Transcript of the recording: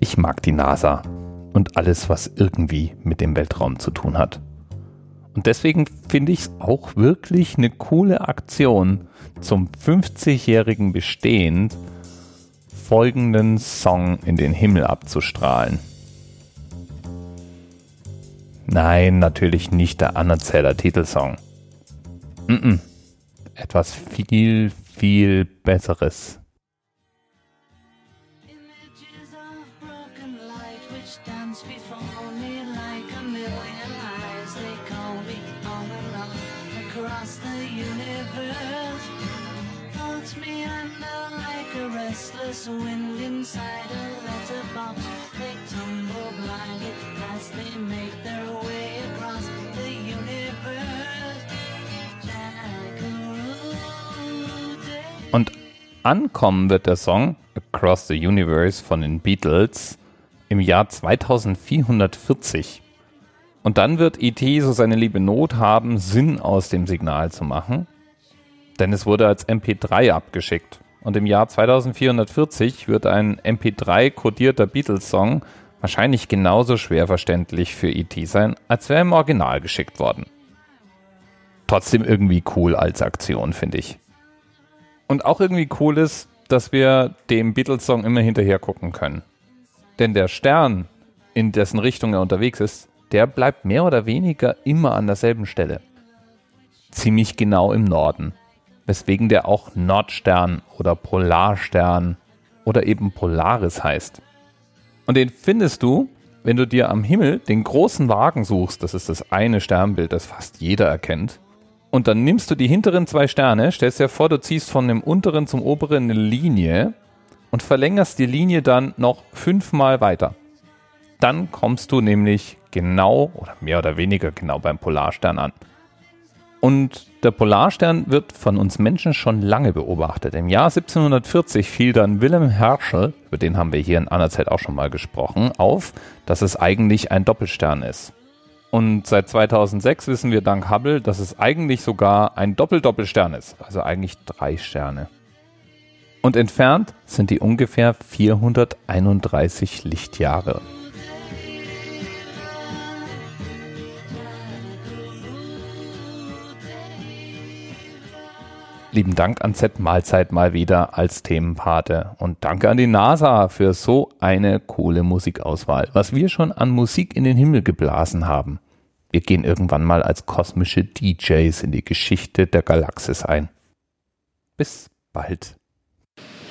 Ich mag die NASA und alles, was irgendwie mit dem Weltraum zu tun hat. Und deswegen finde ich es auch wirklich eine coole Aktion, zum 50-jährigen Bestehen folgenden Song in den Himmel abzustrahlen. Nein, natürlich nicht der Anerzähler Titelsong. Mm -mm. Etwas viel, viel Besseres. And, before me like a million eyes. They call me all along across the universe. Like a restless wind inside a letterbox. They tumble blindly as they make their way across the universe. Und ankommen wird der Song Across the Universe von den Beatles. Im Jahr 2440. Und dann wird E.T. so seine liebe Not haben, Sinn aus dem Signal zu machen, denn es wurde als MP3 abgeschickt. Und im Jahr 2440 wird ein MP3-kodierter Beatles-Song wahrscheinlich genauso schwer verständlich für E.T. sein, als wäre im Original geschickt worden. Trotzdem irgendwie cool als Aktion, finde ich. Und auch irgendwie cool ist, dass wir dem Beatles-Song immer hinterher gucken können. Denn der Stern, in dessen Richtung er unterwegs ist, der bleibt mehr oder weniger immer an derselben Stelle. Ziemlich genau im Norden weswegen der auch Nordstern oder Polarstern oder eben Polaris heißt. Und den findest du, wenn du dir am Himmel den großen Wagen suchst, das ist das eine Sternbild, das fast jeder erkennt, und dann nimmst du die hinteren zwei Sterne, stellst dir vor, du ziehst von dem unteren zum oberen eine Linie und verlängerst die Linie dann noch fünfmal weiter. Dann kommst du nämlich genau oder mehr oder weniger genau beim Polarstern an. Und der Polarstern wird von uns Menschen schon lange beobachtet. Im Jahr 1740 fiel dann Wilhelm Herschel, über den haben wir hier in einer Zeit auch schon mal gesprochen, auf, dass es eigentlich ein Doppelstern ist. Und seit 2006 wissen wir dank Hubble, dass es eigentlich sogar ein Doppel-Doppelstern ist, also eigentlich drei Sterne. Und entfernt sind die ungefähr 431 Lichtjahre. Lieben Dank an Z Mahlzeit mal wieder als Themenpate und danke an die NASA für so eine coole Musikauswahl, was wir schon an Musik in den Himmel geblasen haben. Wir gehen irgendwann mal als kosmische DJs in die Geschichte der Galaxis ein. Bis bald.